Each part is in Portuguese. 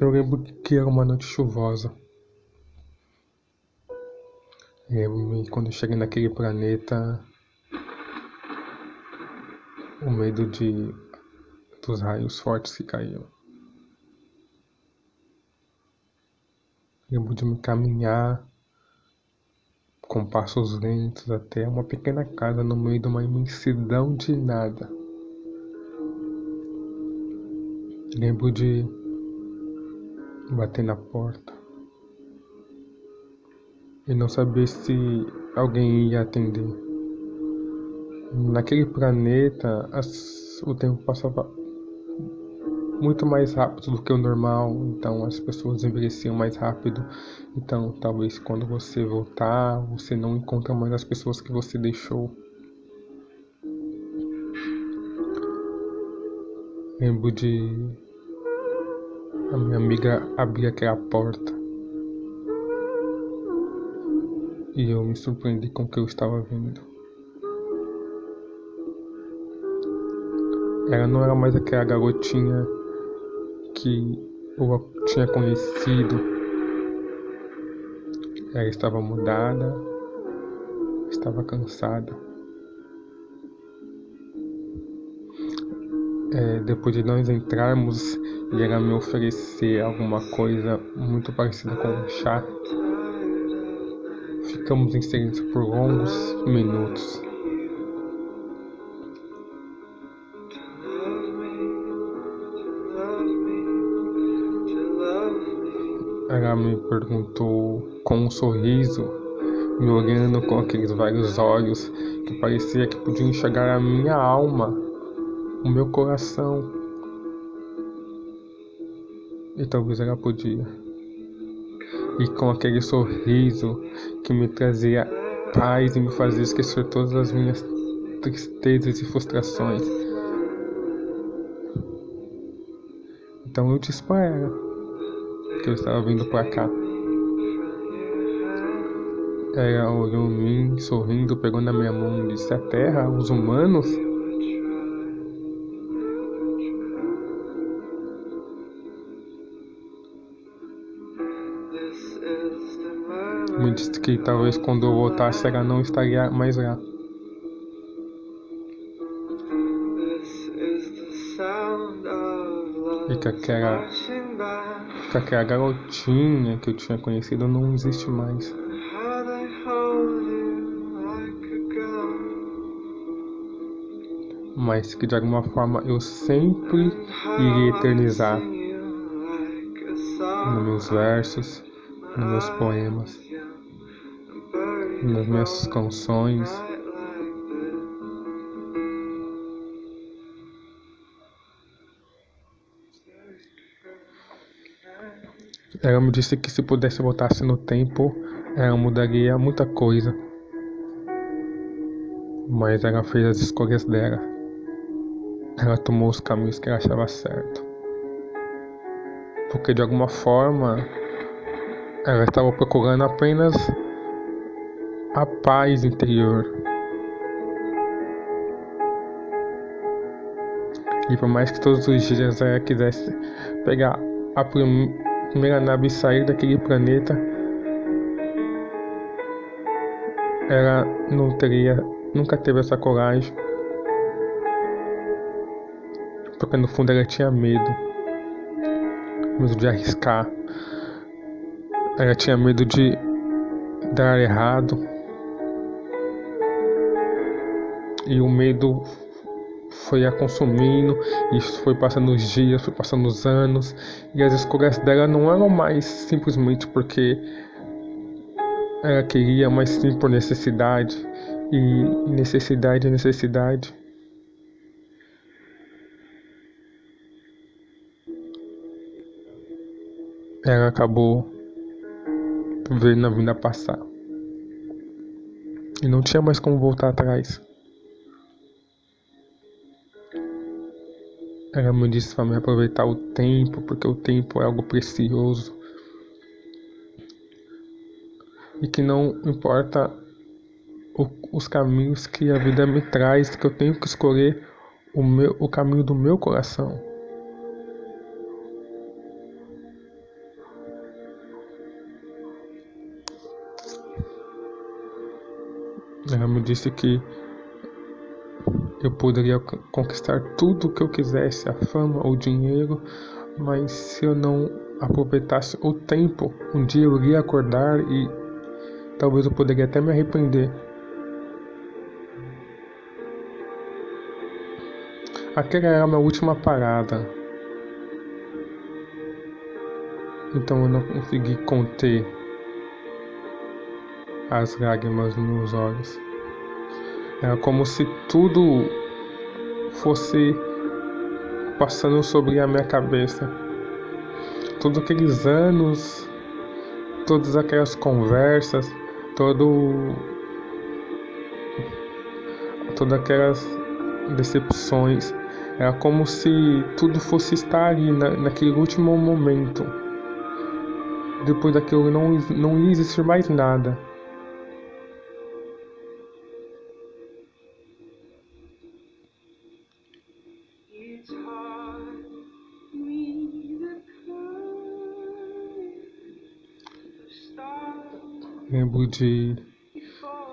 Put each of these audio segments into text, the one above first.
Eu lembro que era uma noite chuvosa. Lembro-me quando eu cheguei naquele planeta, o medo de dos raios fortes que caíam. Lembro de me caminhar com passos lentos até uma pequena casa no meio de uma imensidão de nada. Lembro de bater na porta e não saber se alguém ia atender. Naquele planeta, as, o tempo passava muito mais rápido do que o normal, então as pessoas envelheciam mais rápido. Então, talvez quando você voltar, você não encontra mais as pessoas que você deixou. Lembro de a minha amiga abrir aquela porta e eu me surpreendi com o que eu estava vendo. Ela não era mais aquela garotinha que eu tinha conhecido. Ela estava mudada, estava cansada. É, depois de nós entrarmos e ela me oferecer alguma coisa muito parecida com um chá, ficamos em silêncio por longos minutos. Ela me perguntou com um sorriso, me olhando com aqueles vários olhos que parecia que podiam enxergar a minha alma, o meu coração. E talvez ela podia. E com aquele sorriso que me trazia paz e me fazia esquecer todas as minhas tristezas e frustrações. Então eu disse para ela que eu estava vindo para cá. Ela olhou em mim, sorrindo, pegou na minha mão e disse: A Terra, os humanos. Me disse que talvez quando eu voltasse ela não estaria mais lá. E que aquela que aquela garotinha que eu tinha conhecido não existe mais. Mas que de alguma forma eu sempre iria eternizar nos meus versos, nos meus poemas, nas minhas canções. Ela me disse que se pudesse voltasse no tempo, ela mudaria muita coisa. Mas ela fez as escolhas dela. Ela tomou os caminhos que ela achava certo. Porque de alguma forma ela estava procurando apenas a paz interior. E por mais que todos os dias ela quisesse pegar a primeira nave sair daquele planeta, ela não teria, nunca teve essa coragem, porque no fundo ela tinha medo, medo de arriscar, ela tinha medo de dar errado, e o medo foi a consumindo, e foi passando os dias, foi passando os anos, e as escolhas dela não eram mais simplesmente porque ela queria, mas sim por necessidade, e necessidade é necessidade. Ela acabou vendo a vida passar. E não tinha mais como voltar atrás. Era me disso para me aproveitar o tempo, porque o tempo é algo precioso. E que não importa o, os caminhos que a vida me traz, que eu tenho que escolher o, meu, o caminho do meu coração. Ela me disse que eu poderia conquistar tudo o que eu quisesse, a fama, o dinheiro, mas se eu não aproveitasse o tempo, um dia eu iria acordar e talvez eu poderia até me arrepender. Aquela era a minha última parada. Então eu não consegui conter as lágrimas nos olhos. Era como se tudo fosse passando sobre a minha cabeça. Todos aqueles anos, todas aquelas conversas, todo todas aquelas decepções. Era como se tudo fosse estar ali na, naquele último momento. Depois daquilo não, não ia existir mais nada. Lembro de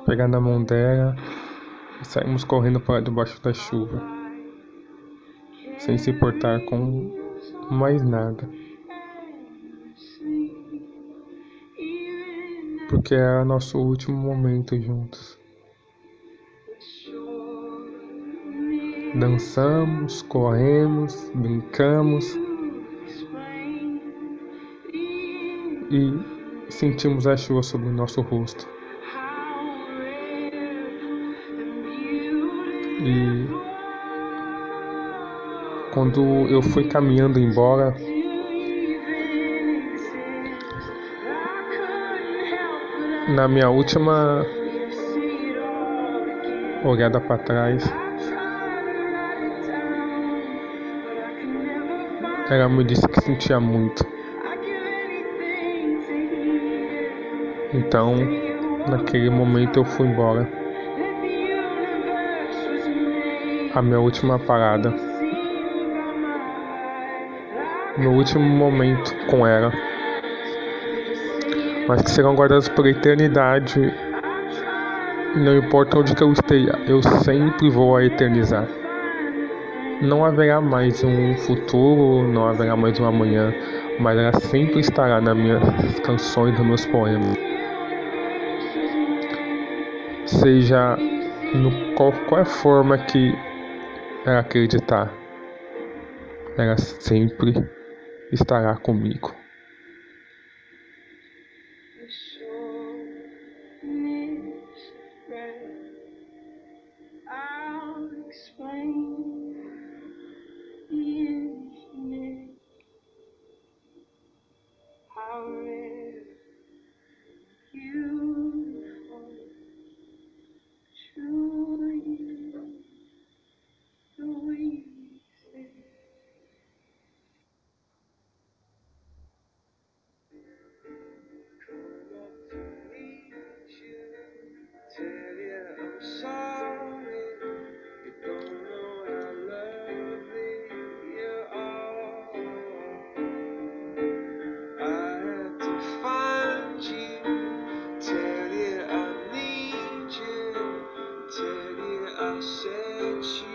pegar na mão dela e saímos correndo para debaixo da chuva, sem se importar com mais nada. Porque era nosso último momento juntos. Dançamos, corremos, brincamos e sentimos a chuva sobre nosso rosto. E quando eu fui caminhando embora, na minha última olhada para trás, ela me disse que sentia muito. Então, naquele momento eu fui embora. A minha última parada. Meu último momento com ela. Mas que serão guardados por eternidade. Não importa onde que eu esteja, eu sempre vou a eternizar. Não haverá mais um futuro, não haverá mais um amanhã, mas ela sempre estará nas minhas canções, nos meus poemas seja no qualquer forma que ela acreditar, ela sempre estará comigo. Set